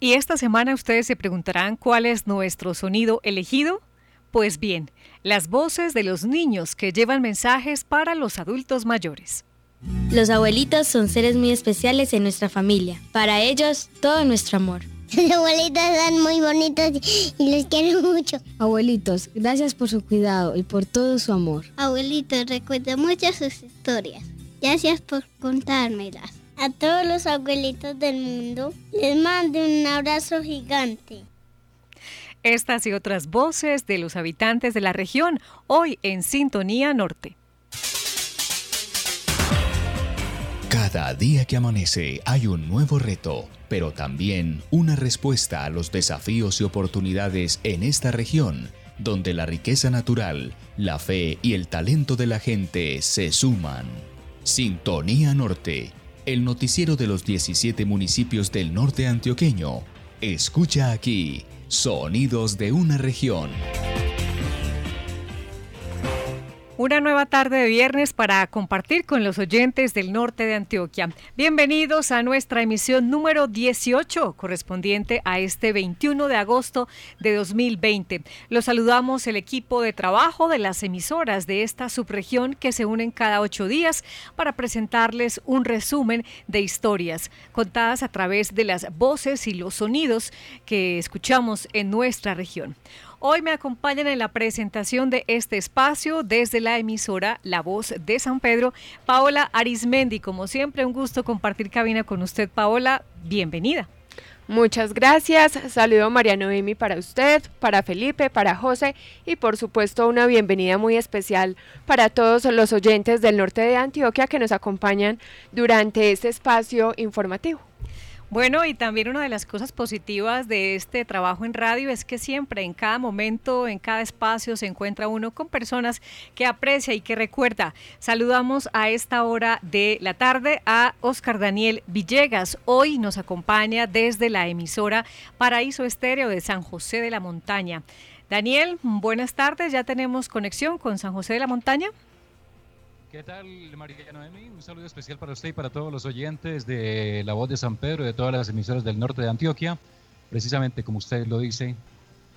Y esta semana ustedes se preguntarán cuál es nuestro sonido elegido. Pues bien, las voces de los niños que llevan mensajes para los adultos mayores. Los abuelitos son seres muy especiales en nuestra familia. Para ellos, todo nuestro amor. Los abuelitos son muy bonitos y los quiero mucho. Abuelitos, gracias por su cuidado y por todo su amor. Abuelitos, recuerdo mucho sus historias. Gracias por contármelas. A todos los abuelitos del mundo les mando un abrazo gigante. Estas y otras voces de los habitantes de la región, hoy en Sintonía Norte. Cada día que amanece hay un nuevo reto, pero también una respuesta a los desafíos y oportunidades en esta región, donde la riqueza natural, la fe y el talento de la gente se suman. Sintonía Norte, el noticiero de los 17 municipios del norte antioqueño. Escucha aquí, sonidos de una región. Una nueva tarde de viernes para compartir con los oyentes del norte de Antioquia. Bienvenidos a nuestra emisión número 18, correspondiente a este 21 de agosto de 2020. Los saludamos el equipo de trabajo de las emisoras de esta subregión que se unen cada ocho días para presentarles un resumen de historias contadas a través de las voces y los sonidos que escuchamos en nuestra región. Hoy me acompañan en la presentación de este espacio desde la emisora La Voz de San Pedro, Paola Arismendi. Como siempre, un gusto compartir cabina con usted, Paola. Bienvenida. Muchas gracias. Saludo María Noemi para usted, para Felipe, para José y por supuesto una bienvenida muy especial para todos los oyentes del norte de Antioquia que nos acompañan durante este espacio informativo. Bueno, y también una de las cosas positivas de este trabajo en radio es que siempre, en cada momento, en cada espacio, se encuentra uno con personas que aprecia y que recuerda. Saludamos a esta hora de la tarde a Oscar Daniel Villegas. Hoy nos acompaña desde la emisora Paraíso Estéreo de San José de la Montaña. Daniel, buenas tardes. Ya tenemos conexión con San José de la Montaña. ¿Qué tal, María Noemi? Un saludo especial para usted y para todos los oyentes de La Voz de San Pedro y de todas las emisoras del norte de Antioquia. Precisamente como usted lo dice,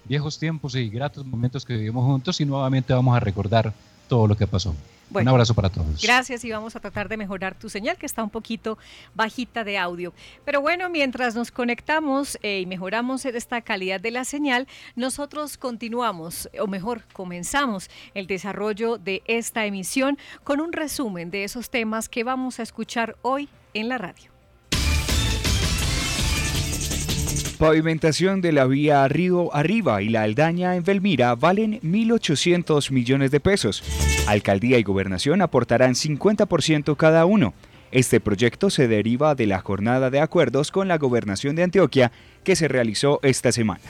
viejos tiempos y gratos momentos que vivimos juntos y nuevamente vamos a recordar todo lo que pasó un abrazo para todos. Gracias y vamos a tratar de mejorar tu señal que está un poquito bajita de audio. Pero bueno, mientras nos conectamos eh, y mejoramos esta calidad de la señal, nosotros continuamos, o mejor, comenzamos el desarrollo de esta emisión con un resumen de esos temas que vamos a escuchar hoy en la radio. Pavimentación de la vía Río Arriba y la Aldaña en Belmira valen 1.800 millones de pesos. Alcaldía y Gobernación aportarán 50% cada uno. Este proyecto se deriva de la jornada de acuerdos con la Gobernación de Antioquia que se realizó esta semana.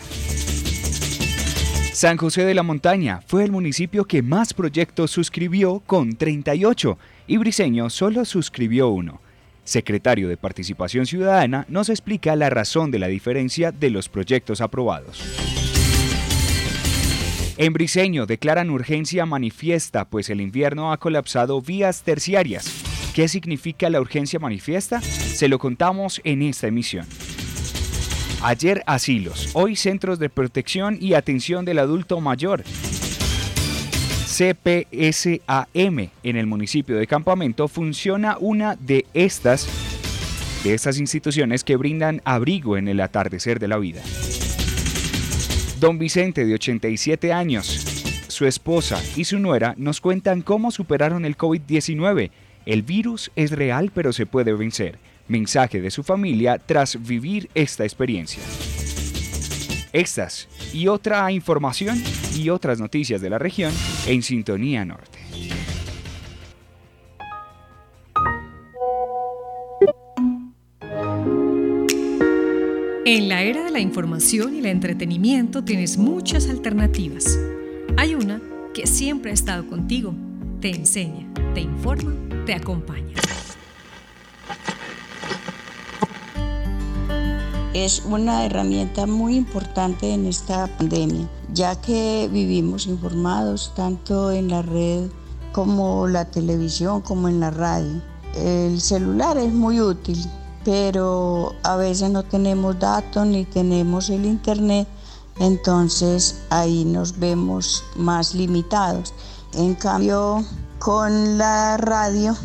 San José de la Montaña fue el municipio que más proyectos suscribió con 38 y Briseño solo suscribió uno secretario de Participación Ciudadana, nos explica la razón de la diferencia de los proyectos aprobados. En Briseño declaran urgencia manifiesta, pues el invierno ha colapsado vías terciarias. ¿Qué significa la urgencia manifiesta? Se lo contamos en esta emisión. Ayer asilos, hoy centros de protección y atención del adulto mayor. CPSAM en el municipio de Campamento funciona una de estas de estas instituciones que brindan abrigo en el atardecer de la vida. Don Vicente, de 87 años, su esposa y su nuera nos cuentan cómo superaron el COVID-19. El virus es real pero se puede vencer. Mensaje de su familia tras vivir esta experiencia. Estas y otra información y otras noticias de la región en Sintonía Norte. En la era de la información y el entretenimiento tienes muchas alternativas. Hay una que siempre ha estado contigo, te enseña, te informa, te acompaña. Es una herramienta muy importante en esta pandemia, ya que vivimos informados tanto en la red como la televisión, como en la radio. El celular es muy útil pero a veces no tenemos datos ni tenemos el internet, entonces ahí nos vemos más limitados. En cambio, con la radio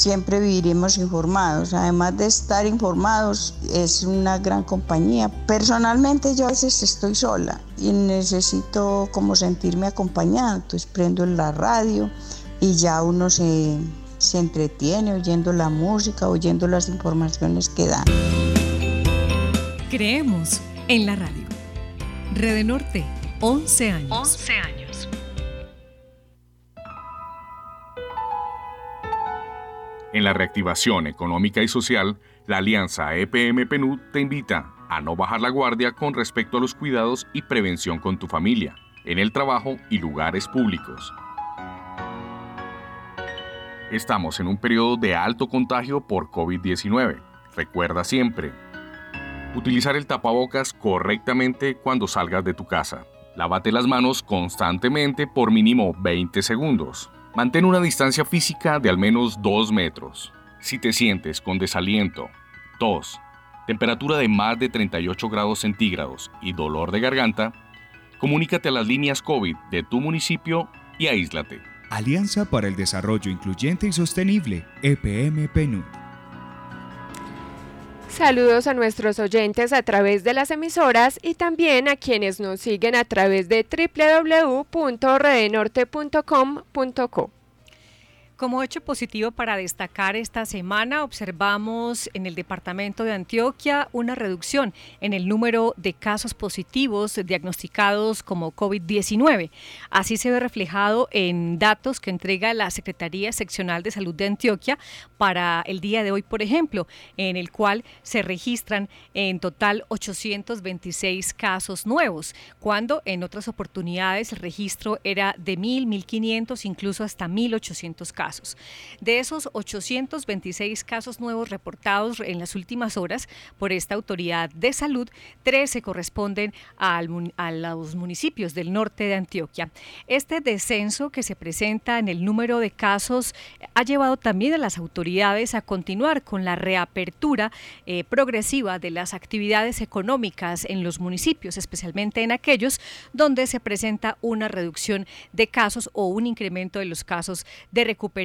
siempre viviremos informados. Además de estar informados, es una gran compañía. Personalmente yo a veces estoy sola y necesito como sentirme acompañada, entonces prendo la radio y ya uno se, se entretiene oyendo la música, oyendo las informaciones que dan. Creemos en la radio. Rede Norte, 11 años. 11 años. En la reactivación económica y social, la alianza EPM-PNUD te invita a no bajar la guardia con respecto a los cuidados y prevención con tu familia, en el trabajo y lugares públicos. Estamos en un periodo de alto contagio por COVID-19. Recuerda siempre, utilizar el tapabocas correctamente cuando salgas de tu casa. Lávate las manos constantemente por mínimo 20 segundos. Mantén una distancia física de al menos 2 metros. Si te sientes con desaliento, tos, temperatura de más de 38 grados centígrados y dolor de garganta, comunícate a las líneas COVID de tu municipio y aíslate. Alianza para el Desarrollo Incluyente y Sostenible, EPM PNUD. Saludos a nuestros oyentes a través de las emisoras y también a quienes nos siguen a través de www.redenorte.com.co. Como hecho positivo para destacar esta semana, observamos en el departamento de Antioquia una reducción en el número de casos positivos diagnosticados como COVID-19. Así se ve reflejado en datos que entrega la Secretaría Seccional de Salud de Antioquia para el día de hoy, por ejemplo, en el cual se registran en total 826 casos nuevos, cuando en otras oportunidades el registro era de 1.000, 1.500, incluso hasta 1.800 casos. De esos 826 casos nuevos reportados en las últimas horas por esta autoridad de salud, 13 corresponden a los municipios del norte de Antioquia. Este descenso que se presenta en el número de casos ha llevado también a las autoridades a continuar con la reapertura eh, progresiva de las actividades económicas en los municipios, especialmente en aquellos donde se presenta una reducción de casos o un incremento de los casos de recuperación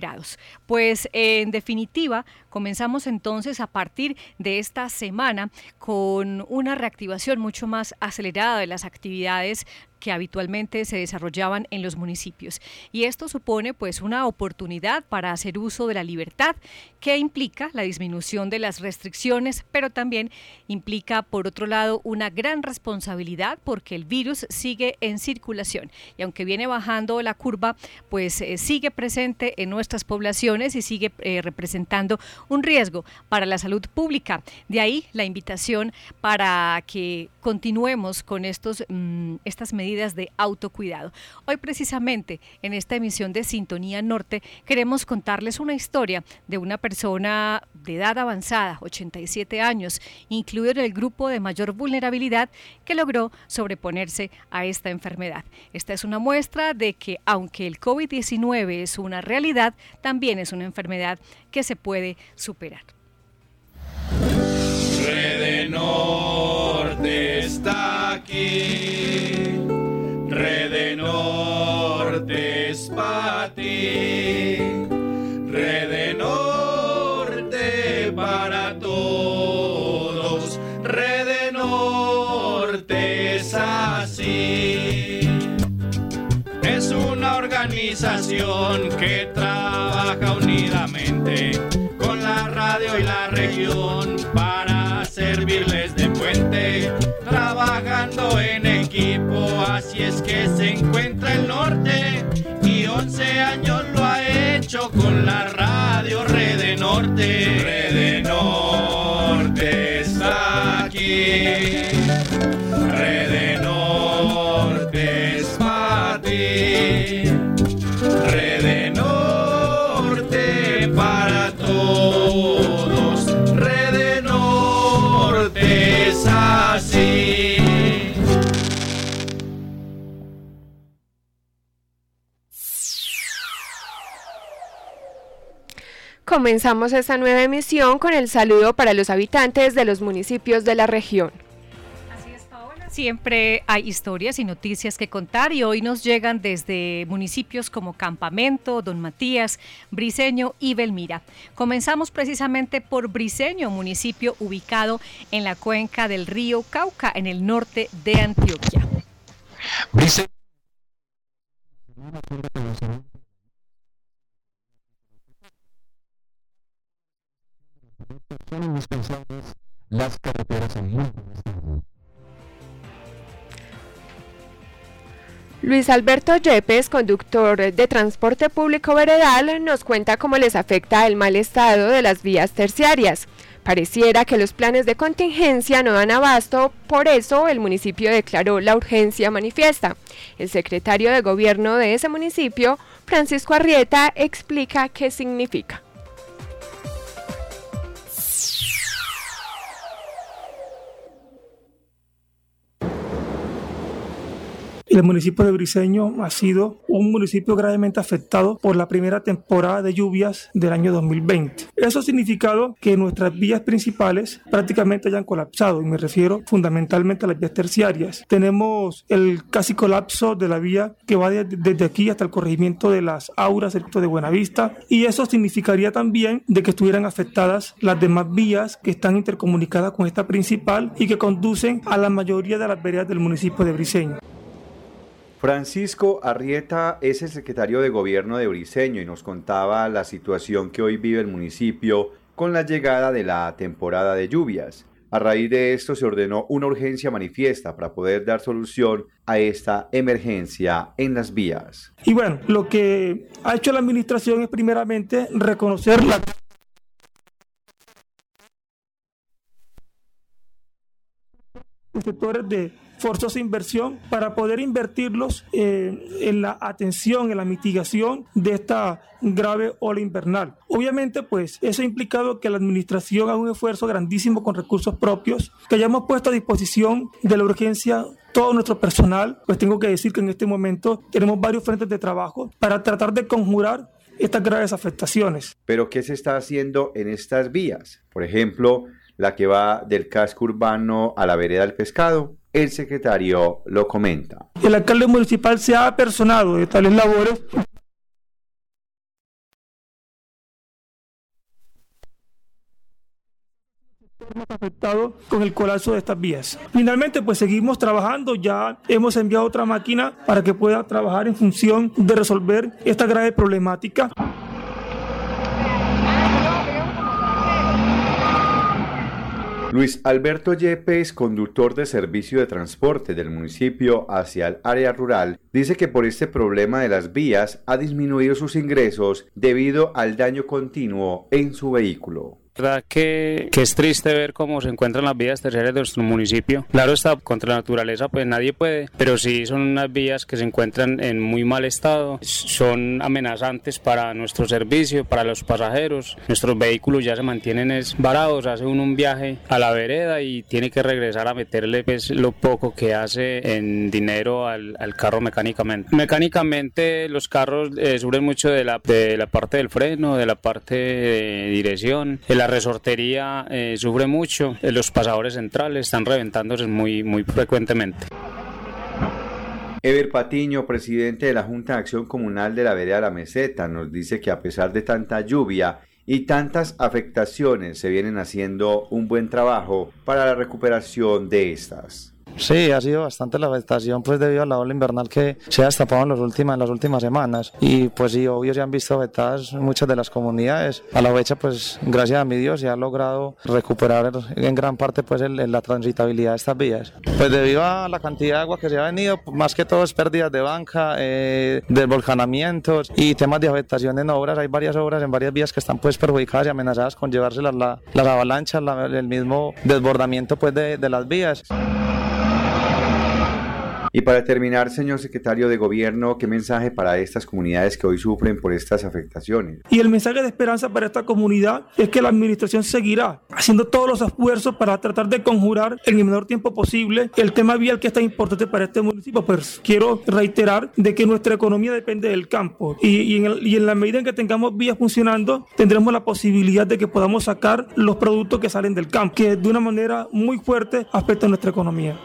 pues en definitiva, comenzamos entonces a partir de esta semana con una reactivación mucho más acelerada de las actividades que habitualmente se desarrollaban en los municipios. Y esto supone pues una oportunidad para hacer uso de la libertad que implica la disminución de las restricciones, pero también implica por otro lado una gran responsabilidad porque el virus sigue en circulación y aunque viene bajando la curva, pues eh, sigue presente en nuestras poblaciones y sigue eh, representando un riesgo para la salud pública. De ahí la invitación para que continuemos con estos, mm, estas de autocuidado. Hoy precisamente en esta emisión de Sintonía Norte queremos contarles una historia de una persona de edad avanzada, 87 años, incluido en el grupo de mayor vulnerabilidad que logró sobreponerse a esta enfermedad. Esta es una muestra de que aunque el COVID-19 es una realidad, también es una enfermedad que se puede superar. Rede Norte está aquí que trabaja unidamente con la radio y la región para servirles de puente, trabajando en equipo, así es que se encuentra el norte y 11 años lo ha hecho con la radio Rede Norte. Rede Norte está aquí. Rede Comenzamos esta nueva emisión con el saludo para los habitantes de los municipios de la región. Siempre hay historias y noticias que contar y hoy nos llegan desde municipios como Campamento, Don Matías, Briseño y Belmira. Comenzamos precisamente por Briseño, municipio ubicado en la cuenca del río Cauca, en el norte de Antioquia. Briseño. Las carreteras en Luis Alberto Yepes, conductor de transporte público veredal, nos cuenta cómo les afecta el mal estado de las vías terciarias. Pareciera que los planes de contingencia no dan abasto, por eso el municipio declaró la urgencia manifiesta. El secretario de gobierno de ese municipio, Francisco Arrieta, explica qué significa. El municipio de Briseño ha sido un municipio gravemente afectado por la primera temporada de lluvias del año 2020. Eso ha significado que nuestras vías principales prácticamente hayan colapsado y me refiero fundamentalmente a las vías terciarias. Tenemos el casi colapso de la vía que va desde aquí hasta el corregimiento de las Auras, de Buenavista y eso significaría también de que estuvieran afectadas las demás vías que están intercomunicadas con esta principal y que conducen a la mayoría de las veredas del municipio de Briseño. Francisco Arrieta es el secretario de gobierno de Briseño y nos contaba la situación que hoy vive el municipio con la llegada de la temporada de lluvias. A raíz de esto se ordenó una urgencia manifiesta para poder dar solución a esta emergencia en las vías. Y bueno, lo que ha hecho la administración es primeramente reconocer la sectores de forzosa inversión para poder invertirlos eh, en la atención, en la mitigación de esta grave ola invernal. Obviamente, pues eso ha implicado que la administración haga un esfuerzo grandísimo con recursos propios, que hayamos puesto a disposición de la urgencia todo nuestro personal, pues tengo que decir que en este momento tenemos varios frentes de trabajo para tratar de conjurar estas graves afectaciones. Pero ¿qué se está haciendo en estas vías? Por ejemplo, la que va del casco urbano a la vereda del pescado. El secretario lo comenta. El alcalde municipal se ha personado de tales labores afectado con el colapso de estas vías. Finalmente, pues seguimos trabajando, ya hemos enviado otra máquina para que pueda trabajar en función de resolver esta grave problemática. Luis Alberto Yepes, conductor de servicio de transporte del municipio hacia el área rural, dice que por este problema de las vías ha disminuido sus ingresos debido al daño continuo en su vehículo verdad que, es triste ver cómo se encuentran las vías terciarias de nuestro municipio. Claro está, contra la naturaleza pues nadie puede, pero sí son unas vías que se encuentran en muy mal estado, son amenazantes para nuestro servicio, para los pasajeros. Nuestros vehículos ya se mantienen varados, hace uno un viaje a la vereda y tiene que regresar a meterle pues, lo poco que hace en dinero al, al carro mecánicamente. Mecánicamente los carros eh, sufren mucho de la, de la parte del freno, de la parte de dirección, el la resortería eh, sufre mucho, eh, los pasadores centrales están reventándose muy, muy frecuentemente. Ever Patiño, presidente de la Junta de Acción Comunal de la Vereda de la Meseta, nos dice que a pesar de tanta lluvia y tantas afectaciones, se vienen haciendo un buen trabajo para la recuperación de estas. Sí, ha sido bastante la afectación pues debido a la ola invernal que se ha destapado en, los últimas, en las últimas semanas y pues sí, obvio se han visto afectadas muchas de las comunidades. A la fecha pues gracias a mi Dios se ha logrado recuperar en gran parte pues la transitabilidad de estas vías. Pues debido a la cantidad de agua que se ha venido, más que todo es pérdidas de banca, eh, desvolcanamientos y temas de afectación en obras. Hay varias obras en varias vías que están pues perjudicadas y amenazadas con llevárselas la, las avalanchas, el mismo desbordamiento pues de, de las vías. Y para terminar, señor secretario de Gobierno, ¿qué mensaje para estas comunidades que hoy sufren por estas afectaciones? Y el mensaje de esperanza para esta comunidad es que la administración seguirá haciendo todos los esfuerzos para tratar de conjurar en el menor tiempo posible el tema vial que es tan importante para este municipio. Pues quiero reiterar de que nuestra economía depende del campo y, en, y en la medida en que tengamos vías funcionando, tendremos la posibilidad de que podamos sacar los productos que salen del campo, que de una manera muy fuerte afecta a nuestra economía.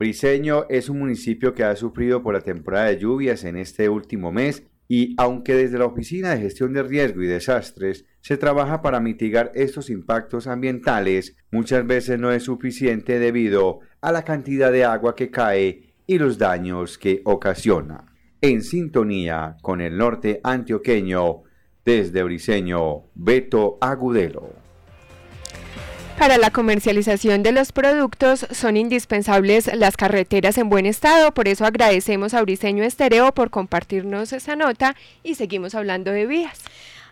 Briseño es un municipio que ha sufrido por la temporada de lluvias en este último mes y aunque desde la Oficina de Gestión de Riesgo y Desastres se trabaja para mitigar estos impactos ambientales, muchas veces no es suficiente debido a la cantidad de agua que cae y los daños que ocasiona. En sintonía con el norte antioqueño, desde Briseño, Beto Agudelo. Para la comercialización de los productos son indispensables las carreteras en buen estado, por eso agradecemos a Briseño Estereo por compartirnos esa nota y seguimos hablando de vías.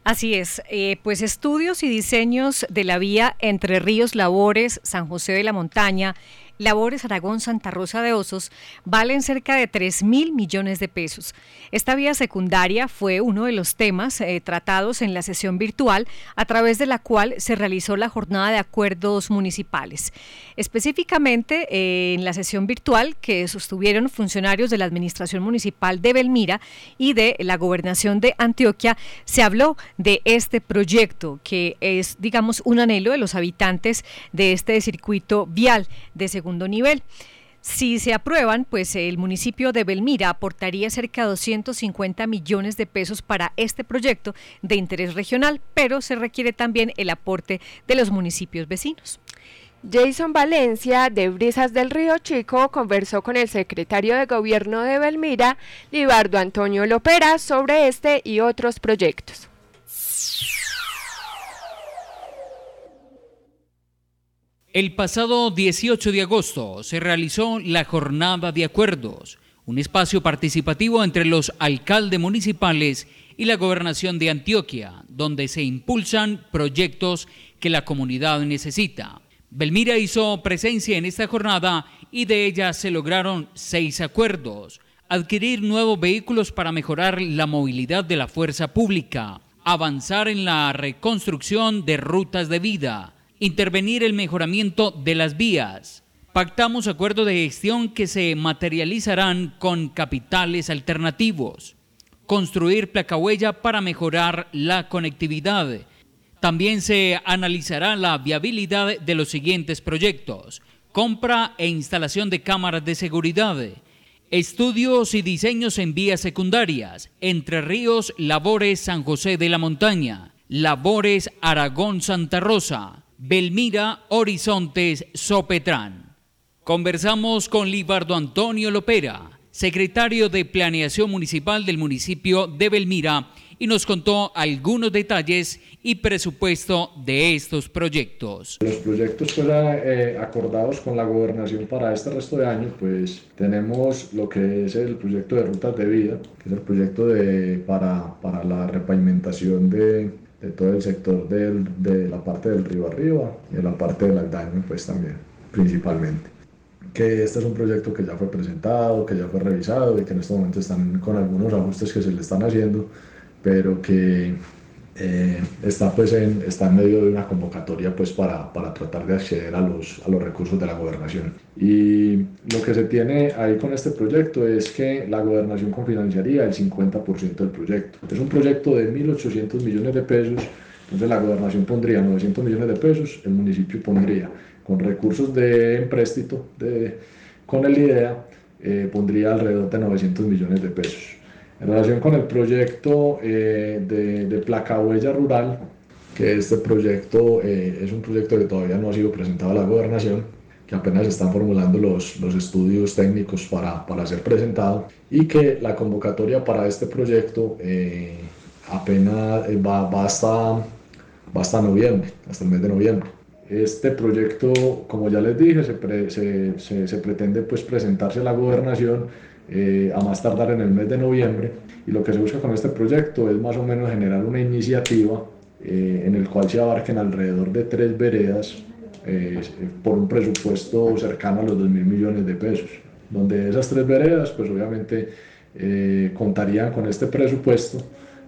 Así es, eh, pues estudios y diseños de la vía Entre Ríos Labores, San José de la Montaña, Labores Aragón Santa Rosa de Osos valen cerca de 3 mil millones de pesos. Esta vía secundaria fue uno de los temas eh, tratados en la sesión virtual a través de la cual se realizó la jornada de acuerdos municipales. Específicamente eh, en la sesión virtual que sostuvieron funcionarios de la Administración Municipal de Belmira y de la Gobernación de Antioquia, se habló de este proyecto que es, digamos, un anhelo de los habitantes de este circuito vial de seguridad nivel. Si se aprueban, pues el municipio de Belmira aportaría cerca de 250 millones de pesos para este proyecto de interés regional, pero se requiere también el aporte de los municipios vecinos. Jason Valencia, de Brisas del Río Chico, conversó con el secretario de Gobierno de Belmira, Libardo Antonio Lopera, sobre este y otros proyectos. El pasado 18 de agosto se realizó la Jornada de Acuerdos, un espacio participativo entre los alcaldes municipales y la gobernación de Antioquia, donde se impulsan proyectos que la comunidad necesita. Belmira hizo presencia en esta jornada y de ella se lograron seis acuerdos. Adquirir nuevos vehículos para mejorar la movilidad de la fuerza pública, avanzar en la reconstrucción de rutas de vida, intervenir el mejoramiento de las vías. Pactamos acuerdos de gestión que se materializarán con capitales alternativos. Construir placa huella para mejorar la conectividad. También se analizará la viabilidad de los siguientes proyectos. Compra e instalación de cámaras de seguridad. Estudios y diseños en vías secundarias. Entre Ríos, Labores San José de la Montaña. Labores Aragón Santa Rosa Belmira Horizontes Sopetrán. Conversamos con Libardo Antonio Lopera, secretario de Planeación Municipal del municipio de Belmira, y nos contó algunos detalles y presupuesto de estos proyectos. Los proyectos fuera eh, acordados con la gobernación para este resto de año, pues tenemos lo que es el proyecto de rutas de vida, que es el proyecto de, para, para la repavimentación de, de todo el sector del, de la parte del río arriba y de la parte del Aldaño pues también, principalmente. Que este es un proyecto que ya fue presentado, que ya fue revisado y que en este momento están con algunos ajustes que se le están haciendo, pero que eh, está, pues en, está en medio de una convocatoria pues para, para tratar de acceder a los, a los recursos de la gobernación. Y lo que se tiene ahí con este proyecto es que la gobernación confinanciaría el 50% del proyecto. Es un proyecto de 1.800 millones de pesos, entonces la gobernación pondría 900 millones de pesos, el municipio pondría con recursos de empréstito de, con el IDEA, eh, pondría alrededor de 900 millones de pesos. En relación con el proyecto eh, de, placa huella rural, que este proyecto eh, es un proyecto que todavía no ha sido presentado a la gobernación, que apenas están formulando los, los estudios técnicos para, para, ser presentado y que la convocatoria para este proyecto eh, apenas va, va, hasta, va hasta noviembre, hasta el mes de noviembre. Este proyecto, como ya les dije, se, se, se, se pretende pues presentarse a la gobernación eh, a más tardar en el mes de noviembre. Y lo que se busca con este proyecto es más o menos generar una iniciativa eh, en el cual se abarquen alrededor de tres veredas eh, por un presupuesto cercano a los 2 mil millones de pesos, donde esas tres veredas pues obviamente eh, contarían con este presupuesto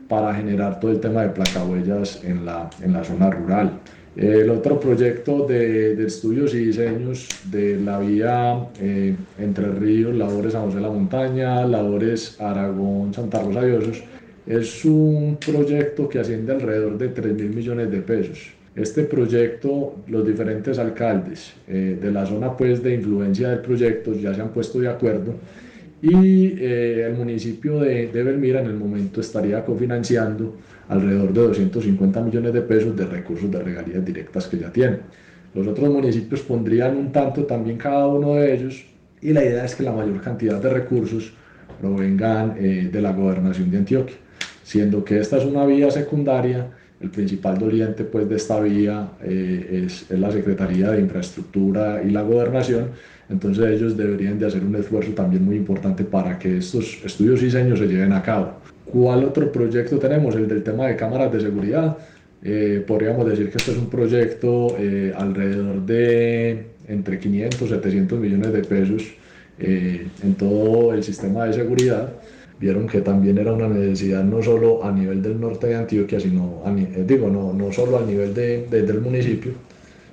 para generar todo el tema de placahuellas en la, en la zona rural. El otro proyecto de, de, estudios y diseños de la vía eh, Entre Ríos, Labores San José de la Montaña, Labores Aragón, Santa Rosa de Osos, es un proyecto que asciende alrededor de 3 mil millones de pesos. Este proyecto, los diferentes alcaldes eh, de la zona pues, de influencia del proyecto ya se han puesto de acuerdo y eh, el municipio de, de Belmira en el momento estaría cofinanciando alrededor de 250 millones de pesos de recursos de regalías directas que ya tienen. Los otros municipios pondrían un tanto también cada uno de ellos y la idea es que la mayor cantidad de recursos provengan eh, de la gobernación de Antioquia, siendo que esta es una vía secundaria, el principal doliente pues, de esta vía eh, es, es la Secretaría de Infraestructura y la Gobernación, entonces ellos deberían de hacer un esfuerzo también muy importante para que estos estudios y diseños se lleven a cabo. ¿Cuál otro proyecto tenemos? El del tema de cámaras de seguridad. Eh, podríamos decir que este es un proyecto eh, alrededor de entre 500 y 700 millones de pesos eh, en todo el sistema de seguridad. Vieron que también era una necesidad no solo a nivel del norte de Antioquia, sino a, eh, digo, no, no solo a nivel de, de, del municipio,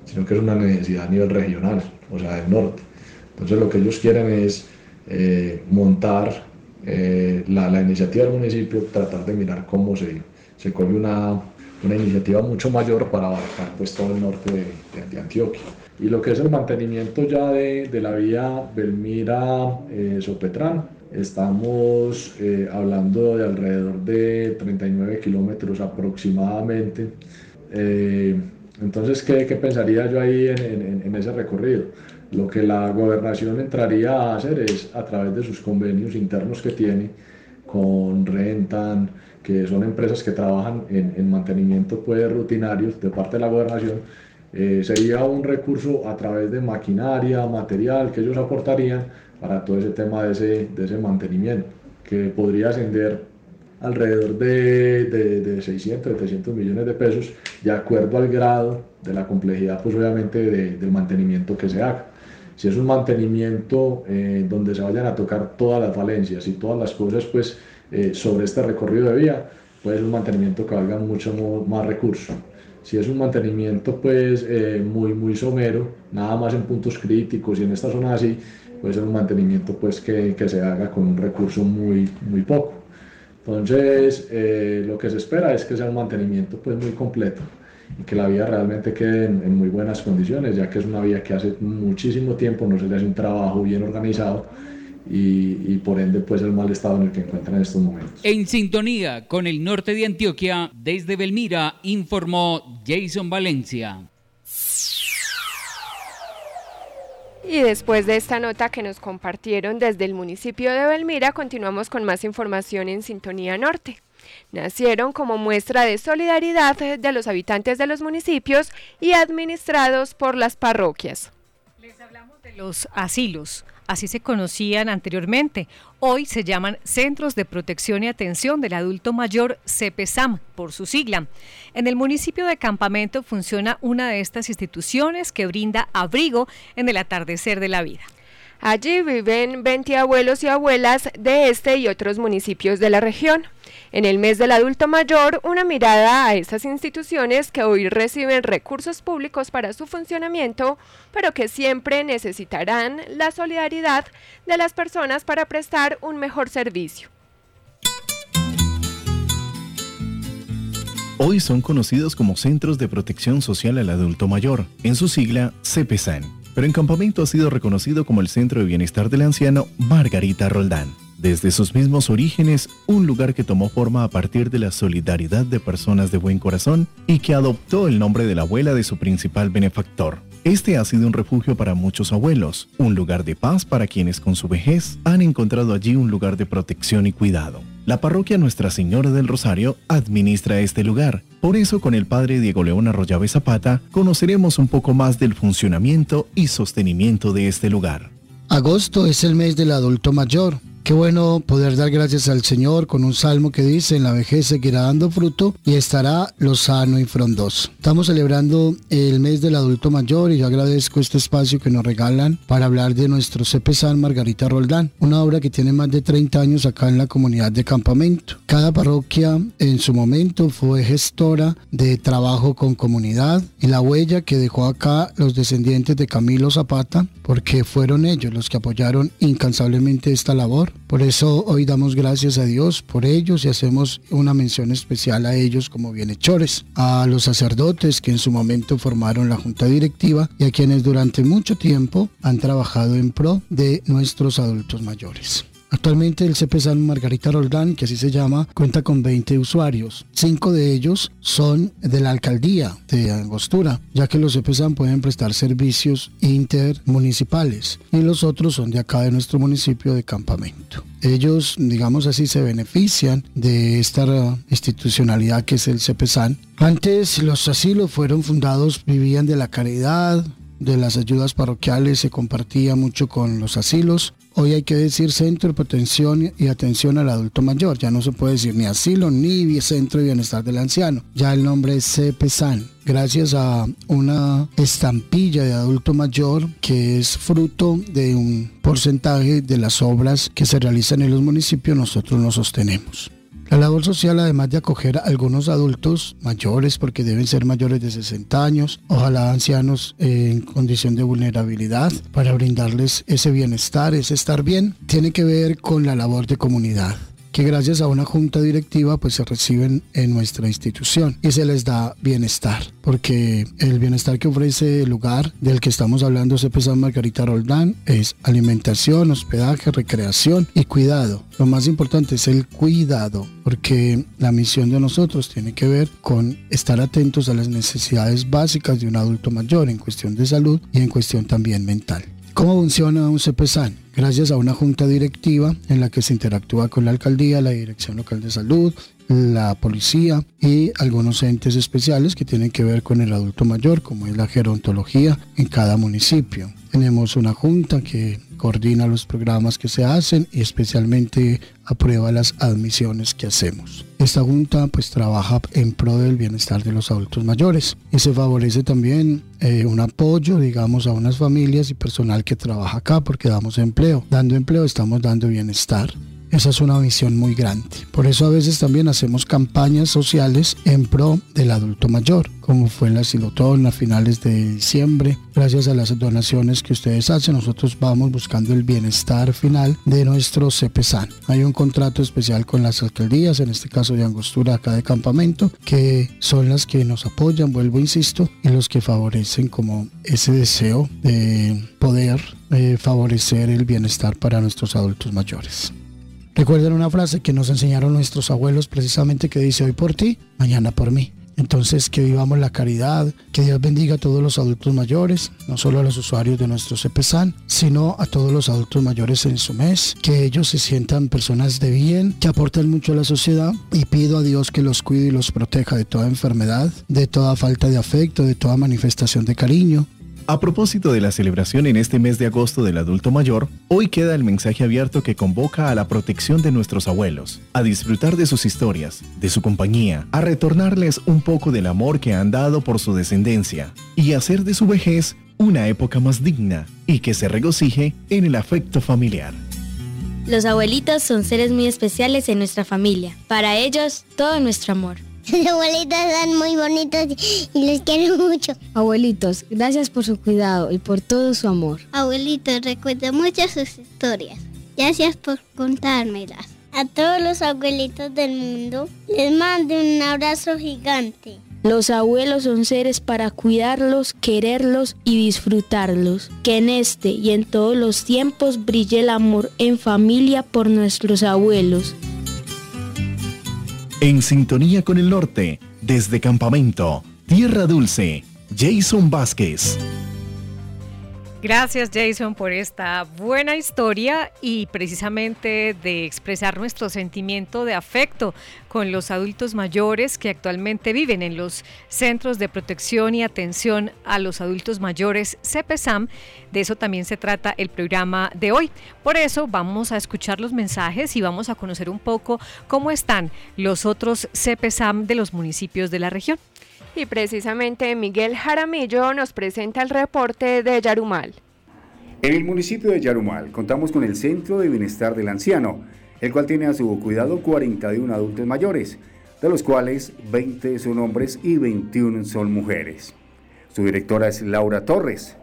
sino que es una necesidad a nivel regional, o sea, del norte. Entonces lo que ellos quieren es eh, montar eh, la, iniciativa del municipio, tratar de mirar cómo se, se coge una, una iniciativa mucho mayor para abarcar pues, todo el norte de, Antioquia. Y lo que es el mantenimiento ya de, de la vía Belmira-Sopetrán, eh, estamos eh, hablando de alrededor de 39 kilómetros aproximadamente. Entonces, ¿qué, ¿qué, pensaría yo ahí en, en ese recorrido? Lo que la gobernación entraría a hacer es, a través de sus convenios internos que tiene con Rentan, que son empresas que trabajan en, en mantenimiento pues, rutinarios de parte de la gobernación, eh, sería un recurso a través de maquinaria, material que ellos aportarían para todo ese tema de ese, de ese mantenimiento, que podría ascender alrededor de, de, de 600, 700 millones de pesos, de acuerdo al grado de la complejidad, pues obviamente de, del mantenimiento que se haga. Si es un mantenimiento eh, donde se vayan a tocar todas las falencias y todas las cosas pues, eh, sobre este recorrido de vía, puede ser un mantenimiento que valga mucho más recursos. Si es un mantenimiento pues eh, muy, muy somero, nada más en puntos críticos y en esta zona así, puede ser un mantenimiento pues que, que se haga con un recurso muy, muy poco. Entonces, lo que se espera es que sea un mantenimiento pues muy completo y que la vía realmente quede en, en, muy buenas condiciones, ya que es una vía que hace muchísimo tiempo no se le hace un trabajo bien organizado y, y, por ende pues el mal estado en el que encuentra en estos momentos. En sintonía con el norte de Antioquia, desde Belmira, informó Jason Valencia. Y después de esta nota que nos compartieron desde el municipio de Belmira, continuamos con más información en Sintonía Norte. Nacieron como muestra de solidaridad de los habitantes de los municipios y administrados por las parroquias. Les hablamos de los asilos así se conocían anteriormente. Hoy se llaman Centros de Protección y Atención del Adulto Mayor, CPSAM, por su sigla. En el municipio de Campamento funciona una de estas instituciones que brinda abrigo en el atardecer de la vida. Allí viven 20 abuelos y abuelas de este y otros municipios de la región. En el mes del adulto mayor, una mirada a estas instituciones que hoy reciben recursos públicos para su funcionamiento, pero que siempre necesitarán la solidaridad de las personas para prestar un mejor servicio. Hoy son conocidos como Centros de Protección Social al Adulto Mayor, en su sigla CPSAN pero en campamento ha sido reconocido como el Centro de Bienestar del Anciano Margarita Roldán. Desde sus mismos orígenes, un lugar que tomó forma a partir de la solidaridad de personas de buen corazón y que adoptó el nombre de la abuela de su principal benefactor. Este ha sido un refugio para muchos abuelos, un lugar de paz para quienes con su vejez han encontrado allí un lugar de protección y cuidado. La parroquia Nuestra Señora del Rosario administra este lugar. Por eso con el padre Diego León Arroyave Zapata conoceremos un poco más del funcionamiento y sostenimiento de este lugar. Agosto es el mes del adulto mayor, Qué bueno poder dar gracias al Señor con un salmo que dice, en la vejez seguirá dando fruto y estará lo sano y frondoso. Estamos celebrando el mes del adulto mayor y yo agradezco este espacio que nos regalan para hablar de nuestro CPSAN Margarita Roldán, una obra que tiene más de 30 años acá en la comunidad de campamento. Cada parroquia en su momento fue gestora de trabajo con comunidad y la huella que dejó acá los descendientes de Camilo Zapata, porque fueron ellos los que apoyaron incansablemente esta labor por eso hoy damos gracias a Dios por ellos y hacemos una mención especial a ellos como bienhechores, a los sacerdotes que en su momento formaron la junta directiva y a quienes durante mucho tiempo han trabajado en pro de nuestros adultos mayores. Actualmente el CPSAN Margarita Roldán, que así se llama, cuenta con 20 usuarios. Cinco de ellos son de la alcaldía de Angostura, ya que los CPSAN pueden prestar servicios intermunicipales y los otros son de acá de nuestro municipio de Campamento. Ellos, digamos así, se benefician de esta institucionalidad que es el CPSAN. Antes los asilos fueron fundados, vivían de la caridad, de las ayudas parroquiales se compartía mucho con los asilos. Hoy hay que decir centro de protección y atención al adulto mayor. Ya no se puede decir ni asilo ni centro de bienestar del anciano. Ya el nombre es CPSAN. Gracias a una estampilla de adulto mayor que es fruto de un porcentaje de las obras que se realizan en los municipios, nosotros nos sostenemos. La labor social, además de acoger a algunos adultos mayores, porque deben ser mayores de 60 años, ojalá ancianos en condición de vulnerabilidad, para brindarles ese bienestar, ese estar bien, tiene que ver con la labor de comunidad que gracias a una junta directiva pues se reciben en nuestra institución y se les da bienestar, porque el bienestar que ofrece el lugar del que estamos hablando, CP Margarita Roldán, es alimentación, hospedaje, recreación y cuidado. Lo más importante es el cuidado, porque la misión de nosotros tiene que ver con estar atentos a las necesidades básicas de un adulto mayor en cuestión de salud y en cuestión también mental. ¿Cómo funciona un CPSAN? Gracias a una junta directiva en la que se interactúa con la alcaldía, la Dirección Local de Salud, la policía y algunos entes especiales que tienen que ver con el adulto mayor, como es la gerontología en cada municipio. Tenemos una junta que coordina los programas que se hacen y especialmente aprueba las admisiones que hacemos. Esta junta pues trabaja en pro del bienestar de los adultos mayores y se favorece también eh, un apoyo digamos a unas familias y personal que trabaja acá porque damos empleo. Dando empleo estamos dando bienestar. Esa es una visión muy grande. Por eso a veces también hacemos campañas sociales en pro del adulto mayor, como fue en la Silotón a finales de diciembre. Gracias a las donaciones que ustedes hacen, nosotros vamos buscando el bienestar final de nuestro CPSAN. Hay un contrato especial con las alcaldías, en este caso de Angostura, acá de campamento, que son las que nos apoyan, vuelvo, insisto, y los que favorecen como ese deseo de poder eh, favorecer el bienestar para nuestros adultos mayores. Recuerden una frase que nos enseñaron nuestros abuelos precisamente que dice hoy por ti, mañana por mí. Entonces, que vivamos la caridad, que Dios bendiga a todos los adultos mayores, no solo a los usuarios de nuestro CPSAN, sino a todos los adultos mayores en su mes, que ellos se sientan personas de bien, que aporten mucho a la sociedad y pido a Dios que los cuide y los proteja de toda enfermedad, de toda falta de afecto, de toda manifestación de cariño, a propósito de la celebración en este mes de agosto del adulto mayor, hoy queda el mensaje abierto que convoca a la protección de nuestros abuelos, a disfrutar de sus historias, de su compañía, a retornarles un poco del amor que han dado por su descendencia y hacer de su vejez una época más digna y que se regocije en el afecto familiar. Los abuelitos son seres muy especiales en nuestra familia. Para ellos, todo nuestro amor. Los abuelitos son muy bonitos y los quiero mucho. Abuelitos, gracias por su cuidado y por todo su amor. Abuelitos, recuerdo mucho sus historias. Gracias por contármelas. A todos los abuelitos del mundo les mando un abrazo gigante. Los abuelos son seres para cuidarlos, quererlos y disfrutarlos. Que en este y en todos los tiempos brille el amor en familia por nuestros abuelos. En sintonía con el norte, desde Campamento, Tierra Dulce, Jason Vázquez. Gracias Jason por esta buena historia y precisamente de expresar nuestro sentimiento de afecto con los adultos mayores que actualmente viven en los centros de protección y atención a los adultos mayores CPSAM. De eso también se trata el programa de hoy. Por eso vamos a escuchar los mensajes y vamos a conocer un poco cómo están los otros CPSAM de los municipios de la región. Y precisamente Miguel Jaramillo nos presenta el reporte de Yarumal. En el municipio de Yarumal contamos con el Centro de Bienestar del Anciano, el cual tiene a su cuidado 41 adultos mayores, de los cuales 20 son hombres y 21 son mujeres. Su directora es Laura Torres.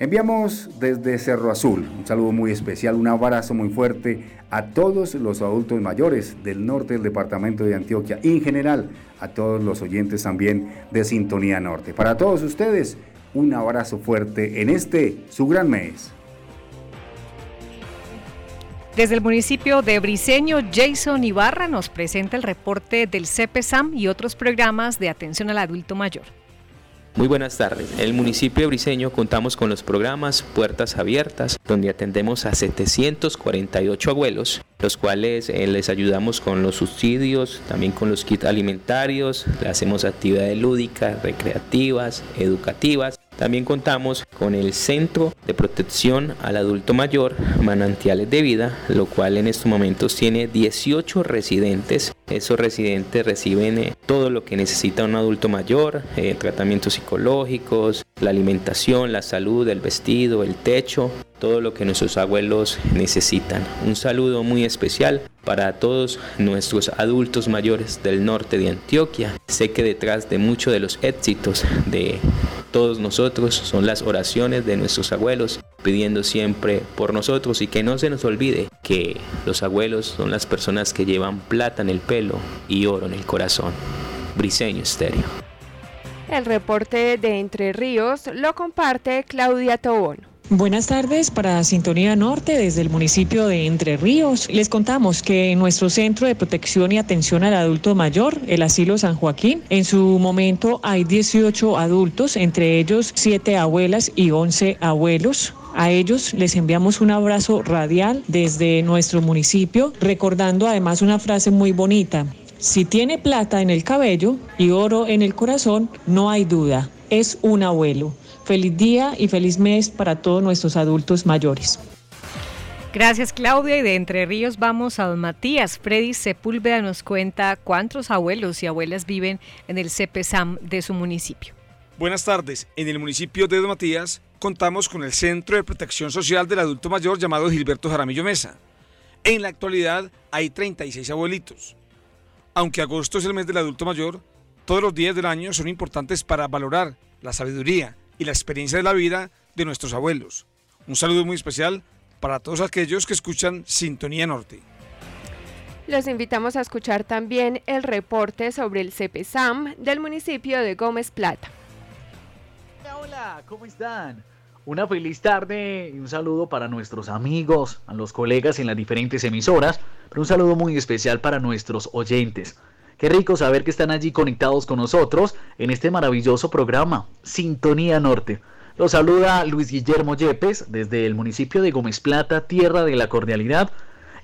Enviamos desde Cerro Azul un saludo muy especial, un abrazo muy fuerte a todos los adultos mayores del norte del departamento de Antioquia en general a todos los oyentes también de Sintonía Norte. Para todos ustedes, un abrazo fuerte en este, su gran mes. Desde el municipio de Briseño, Jason Ibarra nos presenta el reporte del CPSAM y otros programas de atención al adulto mayor. Muy buenas tardes. En el municipio de Briseño contamos con los programas Puertas Abiertas, donde atendemos a 748 abuelos, los cuales eh, les ayudamos con los subsidios, también con los kits alimentarios, le hacemos actividades lúdicas, recreativas, educativas también contamos con el Centro de Protección al Adulto Mayor, Manantiales de Vida, lo cual en estos momentos tiene 18 residentes. Esos residentes reciben eh, todo lo que necesita un adulto mayor, eh, tratamientos psicológicos, la alimentación, la salud, el vestido, el techo, todo lo que nuestros abuelos necesitan. Un saludo muy especial para todos nuestros adultos mayores del norte de Antioquia. Sé que detrás de muchos de los éxitos de todos nosotros son las oraciones de nuestros abuelos pidiendo siempre por nosotros y que no se nos olvide que los abuelos son las personas que llevan plata en el pelo y oro en el corazón. Briseño Estéreo. El reporte de Entre Ríos lo comparte Claudia Tobón. Buenas tardes para Sintonía Norte desde el municipio de Entre Ríos. Les contamos que en nuestro centro de protección y atención al adulto mayor, el asilo San Joaquín, en su momento hay 18 adultos, entre ellos 7 abuelas y 11 abuelos. A ellos les enviamos un abrazo radial desde nuestro municipio, recordando además una frase muy bonita. Si tiene plata en el cabello y oro en el corazón, no hay duda, es un abuelo. Feliz día y feliz mes para todos nuestros adultos mayores. Gracias Claudia y de Entre Ríos vamos a don Matías. Freddy Sepúlveda nos cuenta cuántos abuelos y abuelas viven en el CPSAM de su municipio. Buenas tardes. En el municipio de Don Matías contamos con el Centro de Protección Social del Adulto Mayor llamado Gilberto Jaramillo Mesa. En la actualidad hay 36 abuelitos. Aunque agosto es el mes del adulto mayor, todos los días del año son importantes para valorar la sabiduría, y la experiencia de la vida de nuestros abuelos. Un saludo muy especial para todos aquellos que escuchan Sintonía Norte. Los invitamos a escuchar también el reporte sobre el CPSAM del municipio de Gómez Plata. Hola, hola, ¿cómo están? Una feliz tarde y un saludo para nuestros amigos, a los colegas en las diferentes emisoras, pero un saludo muy especial para nuestros oyentes. Qué rico saber que están allí conectados con nosotros en este maravilloso programa, Sintonía Norte. Los saluda Luis Guillermo Yepes desde el municipio de Gómez Plata, tierra de la cordialidad,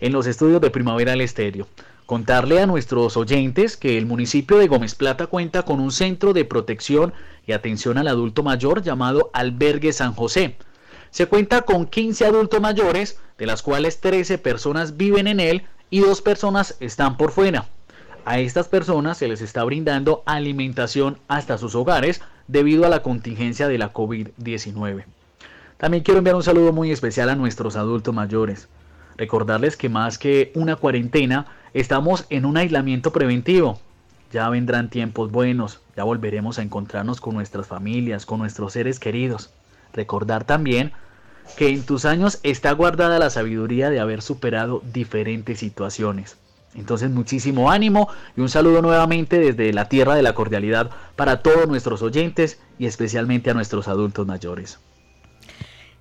en los estudios de Primavera del Estéreo. Contarle a nuestros oyentes que el municipio de Gómez Plata cuenta con un centro de protección y atención al adulto mayor llamado Albergue San José. Se cuenta con 15 adultos mayores, de las cuales 13 personas viven en él y dos personas están por fuera. A estas personas se les está brindando alimentación hasta sus hogares debido a la contingencia de la COVID-19. También quiero enviar un saludo muy especial a nuestros adultos mayores. Recordarles que más que una cuarentena, estamos en un aislamiento preventivo. Ya vendrán tiempos buenos, ya volveremos a encontrarnos con nuestras familias, con nuestros seres queridos. Recordar también que en tus años está guardada la sabiduría de haber superado diferentes situaciones. Entonces muchísimo ánimo y un saludo nuevamente desde la tierra de la cordialidad para todos nuestros oyentes y especialmente a nuestros adultos mayores.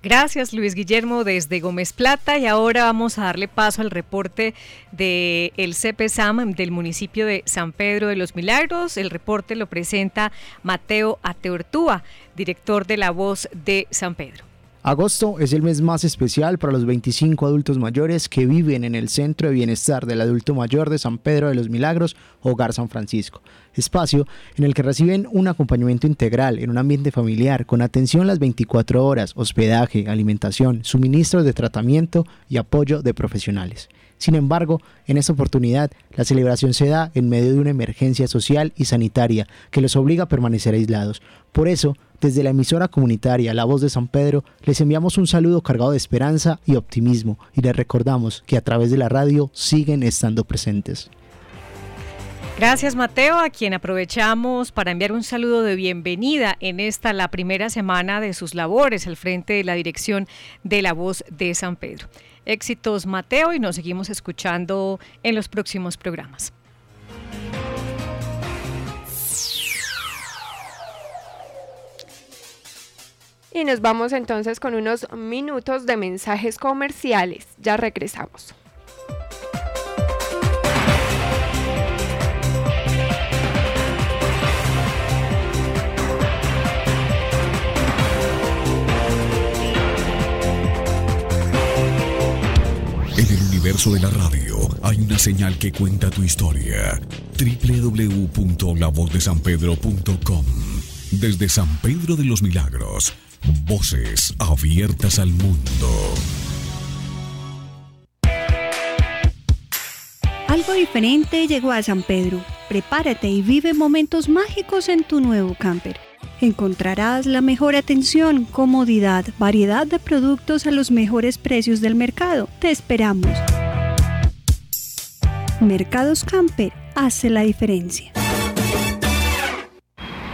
Gracias Luis Guillermo desde Gómez Plata y ahora vamos a darle paso al reporte del el CPSAM del municipio de San Pedro de los Milagros. El reporte lo presenta Mateo Ateortúa, director de La Voz de San Pedro. Agosto es el mes más especial para los 25 adultos mayores que viven en el Centro de Bienestar del Adulto Mayor de San Pedro de los Milagros, Hogar San Francisco, espacio en el que reciben un acompañamiento integral en un ambiente familiar con atención las 24 horas, hospedaje, alimentación, suministros de tratamiento y apoyo de profesionales. Sin embargo, en esta oportunidad, la celebración se da en medio de una emergencia social y sanitaria que los obliga a permanecer aislados. Por eso, desde la emisora comunitaria La Voz de San Pedro, les enviamos un saludo cargado de esperanza y optimismo y les recordamos que a través de la radio siguen estando presentes. Gracias Mateo, a quien aprovechamos para enviar un saludo de bienvenida en esta la primera semana de sus labores al frente de la dirección de La Voz de San Pedro. Éxitos Mateo y nos seguimos escuchando en los próximos programas. Y nos vamos entonces con unos minutos de mensajes comerciales. Ya regresamos. Universo de la radio hay una señal que cuenta tu historia. www.lavozdesanpedro.com Desde San Pedro de los Milagros, voces abiertas al mundo. Algo diferente llegó a San Pedro. Prepárate y vive momentos mágicos en tu nuevo camper encontrarás la mejor atención, comodidad, variedad de productos a los mejores precios del mercado. Te esperamos. Mercados Camper hace la diferencia.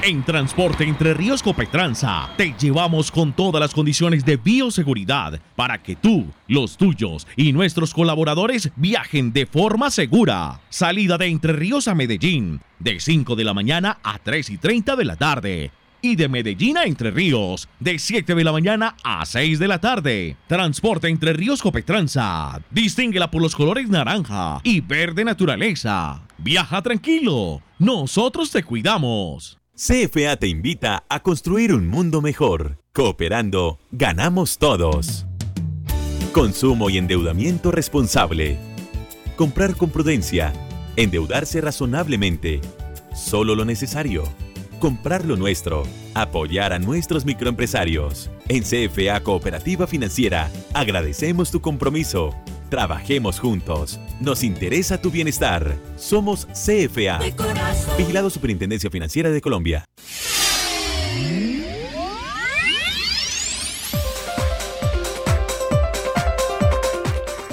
En Transporte Entre Ríos Copetranza te llevamos con todas las condiciones de bioseguridad para que tú, los tuyos y nuestros colaboradores viajen de forma segura. Salida de Entre Ríos a Medellín de 5 de la mañana a 3 y 30 de la tarde y de Medellín a Entre Ríos, de 7 de la mañana a 6 de la tarde. Transporte Entre Ríos Copetranza. Distínguela por los colores naranja y verde naturaleza. Viaja tranquilo. Nosotros te cuidamos. CFA te invita a construir un mundo mejor. Cooperando, ganamos todos. Consumo y endeudamiento responsable. Comprar con prudencia. Endeudarse razonablemente. Solo lo necesario comprar lo nuestro, apoyar a nuestros microempresarios. En CFA Cooperativa Financiera agradecemos tu compromiso. Trabajemos juntos. Nos interesa tu bienestar. Somos CFA. Vigilado Superintendencia Financiera de Colombia.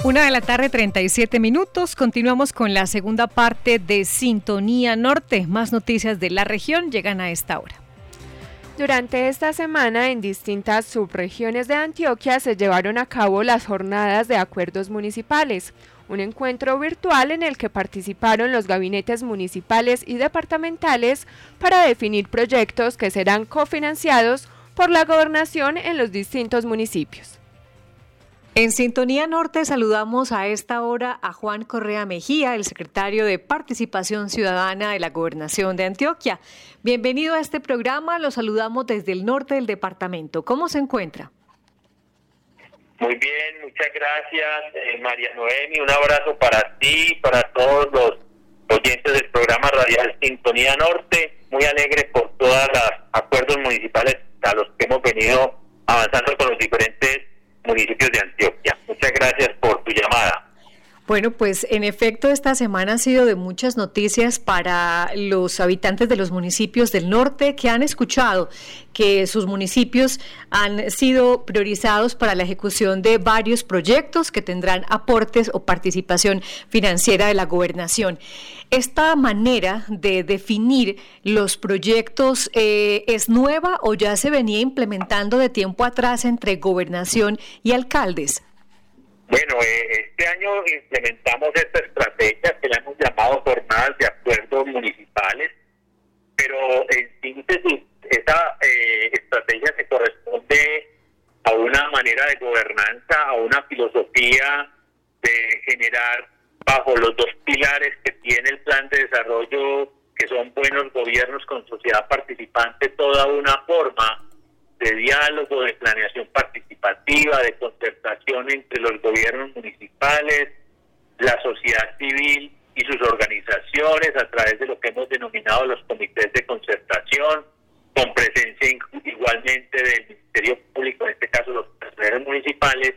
Una de la tarde, 37 minutos. Continuamos con la segunda parte de Sintonía Norte. Más noticias de la región llegan a esta hora. Durante esta semana, en distintas subregiones de Antioquia se llevaron a cabo las jornadas de acuerdos municipales, un encuentro virtual en el que participaron los gabinetes municipales y departamentales para definir proyectos que serán cofinanciados por la gobernación en los distintos municipios. En Sintonía Norte saludamos a esta hora a Juan Correa Mejía, el secretario de Participación Ciudadana de la Gobernación de Antioquia. Bienvenido a este programa, lo saludamos desde el norte del departamento. ¿Cómo se encuentra? Muy bien, muchas gracias eh, María Noemi, un abrazo para ti, para todos los oyentes del programa radial Sintonía Norte, muy alegre por todos los acuerdos municipales a los que hemos venido avanzando con los diferentes municipios de Antioquia. Muchas gracias por tu llamada. Bueno, pues en efecto esta semana ha sido de muchas noticias para los habitantes de los municipios del norte que han escuchado que sus municipios han sido priorizados para la ejecución de varios proyectos que tendrán aportes o participación financiera de la gobernación. ¿Esta manera de definir los proyectos eh, es nueva o ya se venía implementando de tiempo atrás entre gobernación y alcaldes? Bueno, eh, este año implementamos esta estrategia que le hemos llamado jornadas de acuerdos municipales, pero en síntesis, esa eh, estrategia se corresponde a una manera de gobernanza, a una filosofía de generar bajo los dos pilares que tiene el plan de desarrollo, que son buenos gobiernos con sociedad participante, toda una forma de diálogo, de planeación participativa, de concertación entre los gobiernos municipales, la sociedad civil y sus organizaciones a través de lo que hemos denominado los comités de concertación, con presencia igualmente del Ministerio Público, en este caso los presidentes municipales,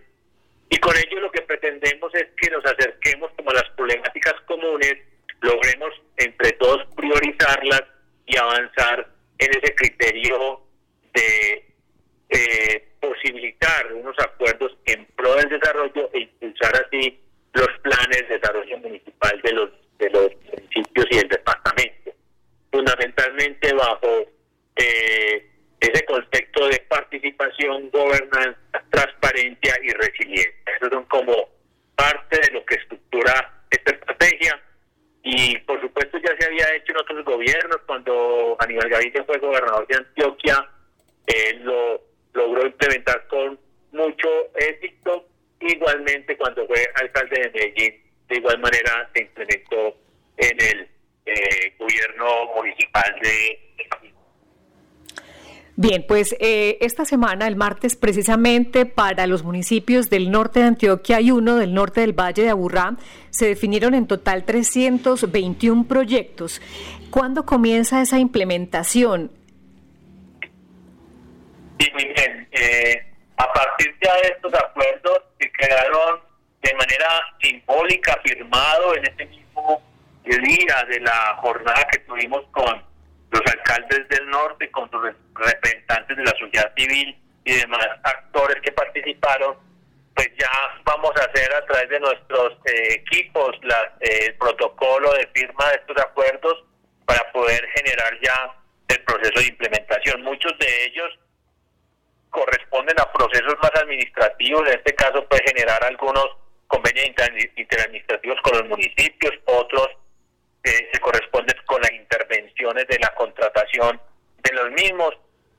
y con ello lo que pretendemos es que nos acerquemos como a las problemáticas comunes, logremos entre todos priorizarlas y avanzar en ese criterio de eh, posibilitar unos acuerdos en pro del desarrollo e impulsar así los planes de desarrollo municipal de los de los municipios y el departamento, fundamentalmente bajo eh, ese contexto de participación, gobernanza, transparencia y resiliencia. Eso son como parte de lo que estructura esta estrategia y por supuesto ya se había hecho en otros gobiernos, cuando Aníbal Gaviria fue gobernador de Antioquia, él lo logró implementar con mucho éxito, igualmente cuando fue alcalde de Medellín, de igual manera se implementó en el eh, gobierno municipal de Bien, pues eh, esta semana, el martes, precisamente para los municipios del norte de Antioquia y uno del norte del Valle de Aburrá, se definieron en total 321 proyectos. ¿Cuándo comienza esa implementación? Muy bien. Eh, a partir de estos acuerdos que quedaron de manera simbólica firmado en este mismo día de la jornada que tuvimos con los alcaldes del norte, con sus representantes de la sociedad civil y demás actores que participaron, pues ya vamos a hacer a través de nuestros eh, equipos eh, el protocolo de firma de estos acuerdos para poder generar ya el proceso de implementación. Muchos de ellos corresponden a procesos más administrativos, en este caso puede generar algunos convenios interadministrativos con los municipios, otros eh, se corresponden con las intervenciones de la contratación de los mismos.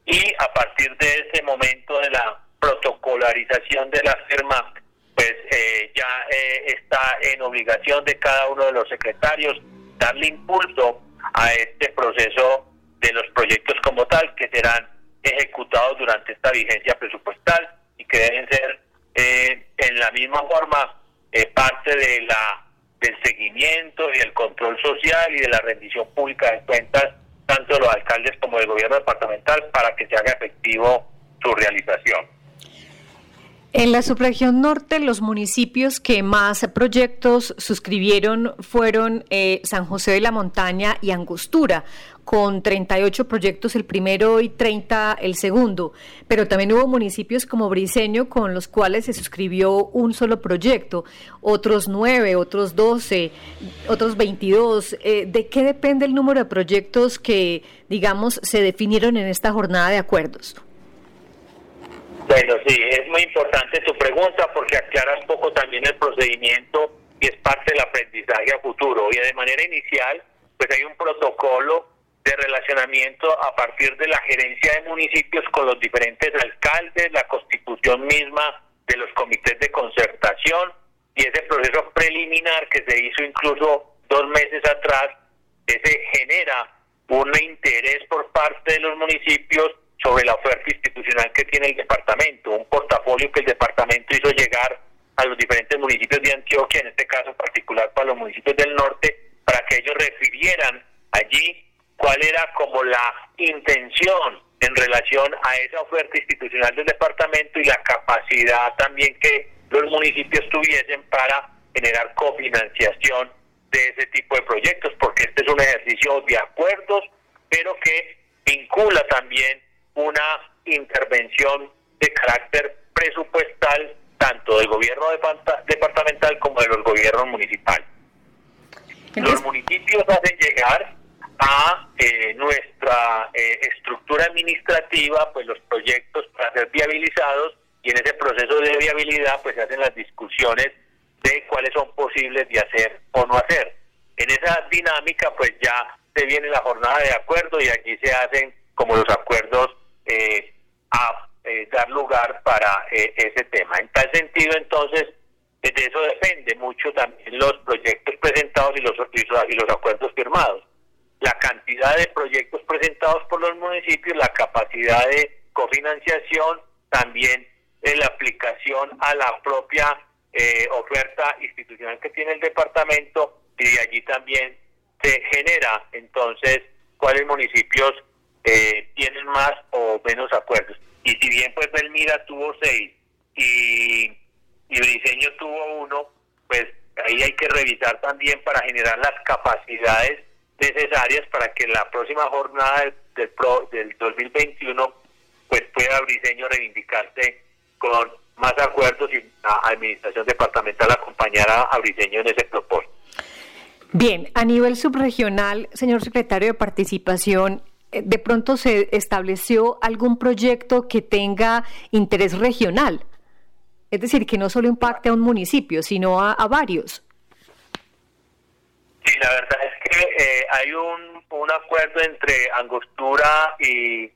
Y a partir de ese momento de la protocolarización de la firma, pues eh, ya eh, está en obligación de cada uno de los secretarios darle impulso a este proceso de los proyectos como tal que serán ejecutados durante esta vigencia presupuestal y que deben ser en la misma forma parte de la del seguimiento y el control social y de la rendición pública de cuentas, tanto de los alcaldes como del gobierno departamental, para que se haga efectivo su realización. En la subregión norte, los municipios que más proyectos suscribieron fueron eh, San José de la Montaña y Angostura, con 38 proyectos el primero y 30 el segundo, pero también hubo municipios como Briseño con los cuales se suscribió un solo proyecto, otros 9, otros 12, otros 22. Eh, ¿De qué depende el número de proyectos que, digamos, se definieron en esta jornada de acuerdos? Bueno, sí, es muy importante tu pregunta porque aclara un poco también el procedimiento y es parte del aprendizaje a futuro. Y de manera inicial, pues hay un protocolo de relacionamiento a partir de la gerencia de municipios con los diferentes alcaldes, la constitución misma de los comités de concertación y ese proceso preliminar que se hizo incluso dos meses atrás, ese genera un interés por parte de los municipios sobre la oferta institucional que tiene el departamento, un portafolio que el departamento hizo llegar a los diferentes municipios de Antioquia, en este caso particular para los municipios del norte, para que ellos refirieran allí cuál era como la intención en relación a esa oferta institucional del departamento y la capacidad también que los municipios tuviesen para generar cofinanciación de ese tipo de proyectos, porque este es un ejercicio de acuerdos, pero que vincula también una intervención de carácter presupuestal tanto del gobierno departamental como de los gobiernos municipales. Los municipios hacen llegar a eh, nuestra eh, estructura administrativa pues los proyectos para ser viabilizados y en ese proceso de viabilidad pues se hacen las discusiones de cuáles son posibles de hacer o no hacer. En esa dinámica pues ya se viene la jornada de acuerdo y aquí se hacen como los acuerdos eh, a eh, dar lugar para eh, ese tema. En tal sentido, entonces, de eso depende mucho también los proyectos presentados y los, y los acuerdos firmados. La cantidad de proyectos presentados por los municipios, la capacidad de cofinanciación, también en la aplicación a la propia eh, oferta institucional que tiene el departamento y de allí también se genera entonces cuáles municipios eh, tienen más o menos acuerdos. Y si bien pues Belmira tuvo seis y, y Briseño tuvo uno, pues ahí hay que revisar también para generar las capacidades necesarias para que la próxima jornada del, del, pro, del 2021 pues pueda Briseño reivindicarse con más acuerdos y la administración departamental acompañará a Briseño en ese propósito. Bien, a nivel subregional, señor secretario de Participación, eh, ¿de pronto se estableció algún proyecto que tenga interés regional? Es decir, que no solo impacte a un municipio, sino a, varios. Sí, la verdad es que eh, hay un, un, acuerdo entre Angostura y,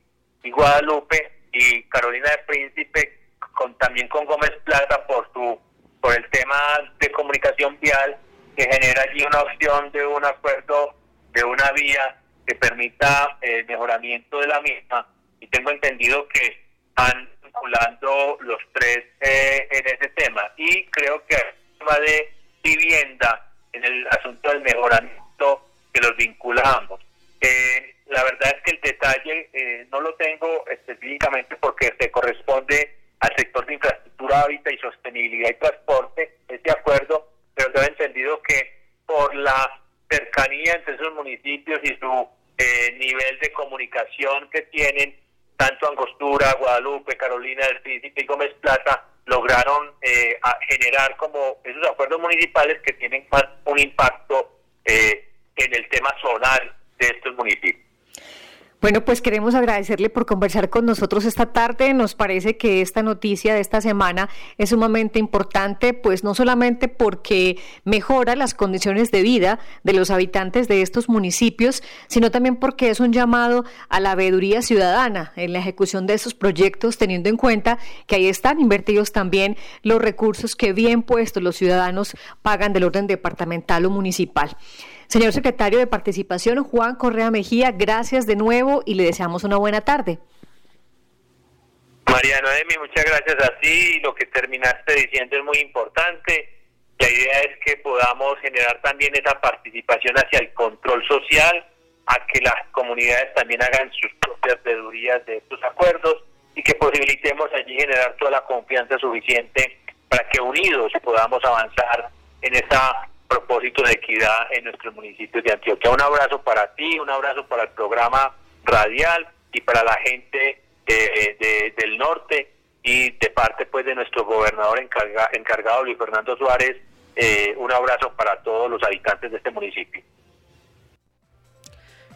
Guadalupe y Carolina de Príncipe, con, también con Gómez Plata por, su, por el tema de comunicación vial, que genera allí una opción de un acuerdo de una vía que permita el mejoramiento de la misma. Y tengo entendido que han vinculando los tres eh, en ese tema. Y creo que el tema de vivienda, en el asunto del mejoramiento, que los vinculamos. Eh, la verdad es que el detalle eh, no lo tengo específicamente porque se corresponde al sector de infraestructura, hábitat y sostenibilidad y transporte, este acuerdo, pero tengo entendido que por la cercanía entre esos municipios y su nivel de comunicación que tienen, tanto Angostura, Guadalupe, Carolina del Príncipe y Gómez Plata lograron eh, generar como esos acuerdos municipales que tienen un impacto eh, en el tema zonal de estos municipios. Bueno, pues queremos agradecerle por conversar con nosotros esta tarde. Nos parece que esta noticia de esta semana es sumamente importante, pues no solamente porque mejora las condiciones de vida de los habitantes de estos municipios, sino también porque es un llamado a la veeduría ciudadana en la ejecución de esos proyectos, teniendo en cuenta que ahí están invertidos también los recursos que bien puestos los ciudadanos pagan del orden departamental o municipal. Señor secretario de Participación, Juan Correa Mejía, gracias de nuevo y le deseamos una buena tarde. María Noemi, muchas gracias a ti. Lo que terminaste diciendo es muy importante. La idea es que podamos generar también esa participación hacia el control social, a que las comunidades también hagan sus propias veedurías de estos acuerdos y que posibilitemos allí generar toda la confianza suficiente para que unidos podamos avanzar en esa propósito de equidad en nuestros municipios de Antioquia. Un abrazo para ti, un abrazo para el programa radial y para la gente del norte y de parte pues de nuestro gobernador encargado Luis Fernando Suárez, eh, un abrazo para todos los habitantes de este municipio.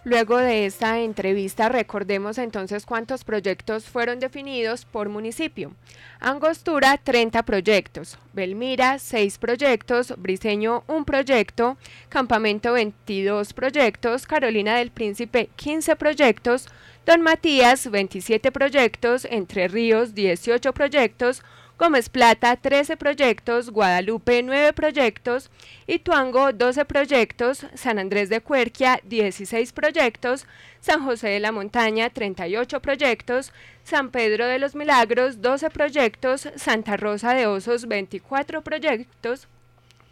Luego de esta entrevista, recordemos entonces cuántos proyectos fueron definidos por municipio. Angostura, 30 proyectos. Belmira, 6 proyectos. Briseño, 1 proyecto. Campamento, 22 proyectos. Carolina del Príncipe, 15 proyectos. Don Matías, 27 proyectos. Entre Ríos, 18 proyectos. Gómez Plata 13 proyectos, Guadalupe 9 proyectos, Ituango 12 proyectos, San Andrés de Cuerquia 16 proyectos, San José de la Montaña 38 proyectos, San Pedro de los Milagros 12 proyectos, Santa Rosa de Osos 24 proyectos,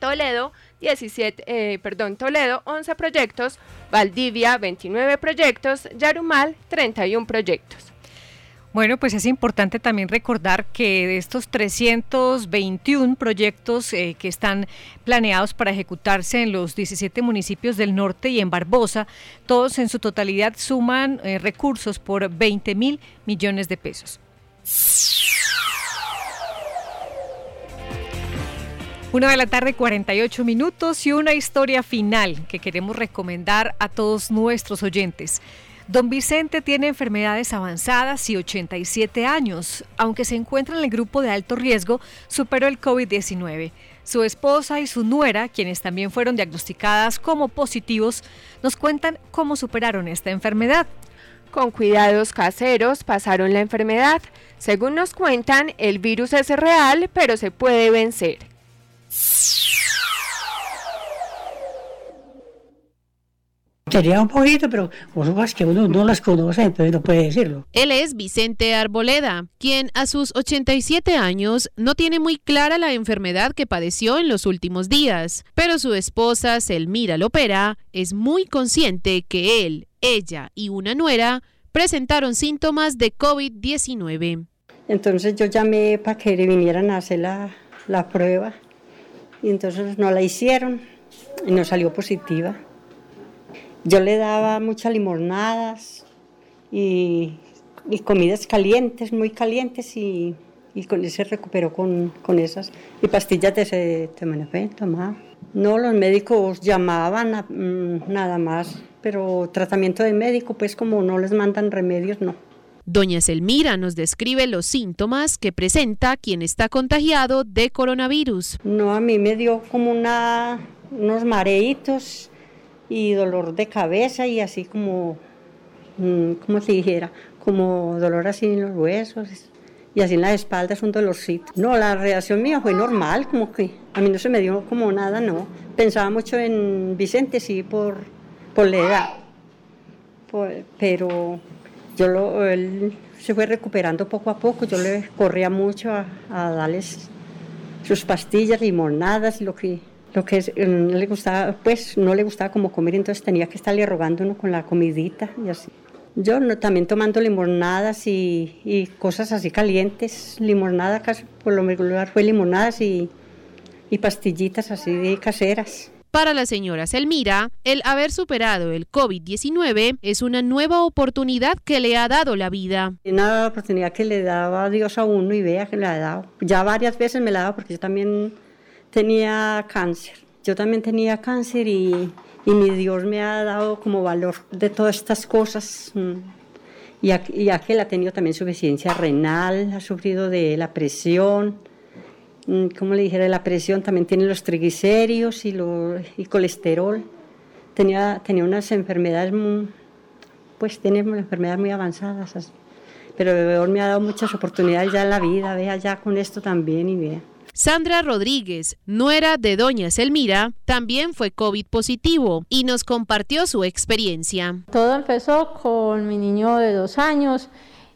Toledo 17, eh, perdón, Toledo 11 proyectos, Valdivia 29 proyectos, Yarumal 31 proyectos. Bueno, pues es importante también recordar que de estos 321 proyectos eh, que están planeados para ejecutarse en los 17 municipios del norte y en Barbosa, todos en su totalidad suman eh, recursos por 20 mil millones de pesos. Una de la tarde, 48 minutos y una historia final que queremos recomendar a todos nuestros oyentes. Don Vicente tiene enfermedades avanzadas y 87 años. Aunque se encuentra en el grupo de alto riesgo, superó el COVID-19. Su esposa y su nuera, quienes también fueron diagnosticadas como positivos, nos cuentan cómo superaron esta enfermedad. Con cuidados caseros pasaron la enfermedad. Según nos cuentan, el virus es real, pero se puede vencer. Sería un poquito, pero cosas que uno no las conoce, entonces no puede decirlo. Él es Vicente Arboleda, quien a sus 87 años no tiene muy clara la enfermedad que padeció en los últimos días, pero su esposa, Selmira Lopera, es muy consciente que él, ella y una nuera presentaron síntomas de COVID-19. Entonces yo llamé para que vinieran a hacer la, la prueba y entonces no la hicieron y no salió positiva. Yo le daba muchas limonadas y, comidas calientes, muy calientes, y, con eso se recuperó con, esas. Y pastillas de ese tomaba. No, los médicos llamaban mm, nada más, pero tratamiento de médico, pues como no les mandan remedios, no. Doña Selmira nos describe los síntomas que presenta quien está contagiado de coronavirus. No, a mí me dio como una, unos mareitos y dolor de cabeza y así como, mm, como se dijera, como dolor así en los huesos y así en las espaldas un dolorcito. No, la reacción mía fue normal, como que a mí no se me dio como nada, no. Pensaba mucho en Vicente, sí, por, por la edad, pero yo lo, él se fue recuperando poco a poco, yo le corría mucho a, a darles sus pastillas, limonadas, lo que lo que eh, no le gustaba, pues no le gustaba como comer, entonces tenía que estarle rogando uno con la comidita y así. Yo no, también tomando limonadas y, y, cosas así calientes, limonada casi por lo regular fue limonadas y, y pastillitas así de caseras. Para la señora Selmira, el haber superado el COVID-19 es una nueva oportunidad que le ha dado la vida. Una oportunidad que le daba Dios a uno y vea que le ha dado. Ya varias veces me la ha dado porque yo también tenía cáncer. Yo también tenía cáncer y, y mi Dios me ha dado como valor de todas estas cosas. Mm. Y ya que él ha tenido también suficiencia renal, ha sufrido de la presión, mm, como le dijera, la presión también tiene los triglicéridos y, lo, y colesterol. Tenía, tenía unas enfermedades, pues tiene enfermedades muy avanzadas. Pero el Dios me ha dado muchas oportunidades ya en la vida, vea ya con esto también y vea. Sandra Rodríguez, nuera de Doña Selmira, también fue COVID positivo y nos compartió su experiencia. Todo empezó con mi niño de dos años.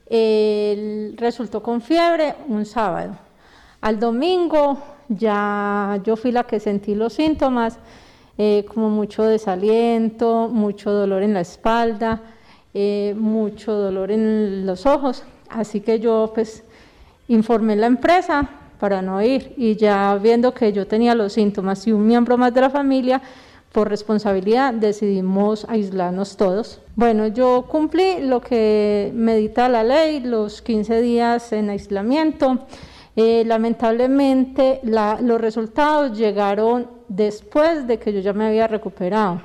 Él resultó con fiebre un sábado. Al domingo ya yo fui la que sentí los síntomas, eh, como mucho desaliento, mucho dolor en la espalda, eh, mucho dolor en los ojos. Así que yo pues informé a la empresa para no ir. Y ya viendo que yo tenía los síntomas y un miembro más de la familia, por responsabilidad decidimos aislarnos todos. Bueno, yo cumplí lo que medita la ley, los 15 días en aislamiento. Eh, lamentablemente los resultados llegaron después de que yo ya me había recuperado.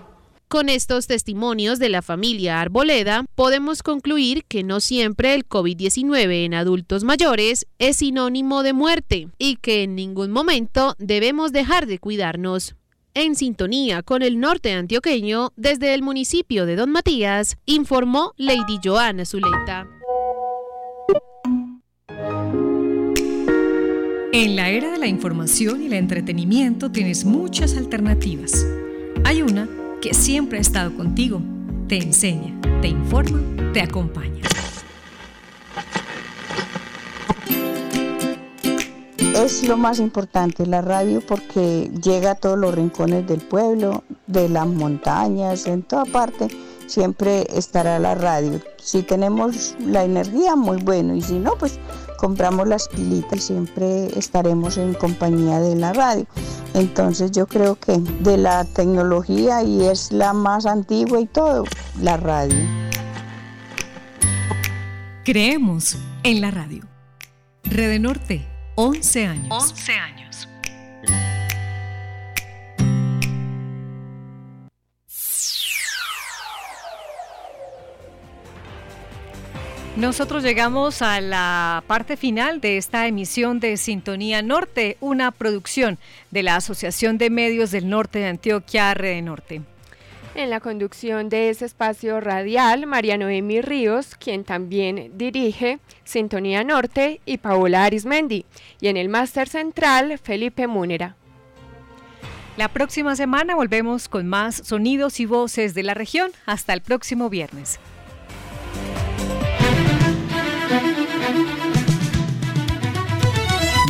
Con estos testimonios de la familia Arboleda, podemos concluir que no siempre el COVID-19 en adultos mayores es sinónimo de muerte y que en ningún momento debemos dejar de cuidarnos. En sintonía con el norte antioqueño, desde el municipio de Don Matías, informó Lady Joana Zuleta. En la era de la información y el entretenimiento tienes muchas alternativas. Hay una que siempre ha estado contigo, te enseña, te informa, te acompaña. Es lo más importante la radio porque llega a todos los rincones del pueblo, de las montañas, en toda parte siempre estará la radio. Si tenemos la energía, muy bueno, y si no, pues compramos las pilitas y siempre estaremos en compañía de la radio. Entonces yo creo que de la tecnología y es la más antigua y todo, la radio. Creemos en la radio. Rede Norte, 11 años. 11 años. Nosotros llegamos a la parte final de esta emisión de Sintonía Norte, una producción de la Asociación de Medios del Norte de Antioquia, Red Norte. En la conducción de ese espacio radial, María Noemi Ríos, quien también dirige Sintonía Norte, y Paola Arismendi. Y en el máster central, Felipe Múnera. La próxima semana volvemos con más sonidos y voces de la región. Hasta el próximo viernes.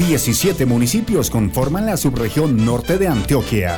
17 municipios conforman la subregión norte de Antioquia.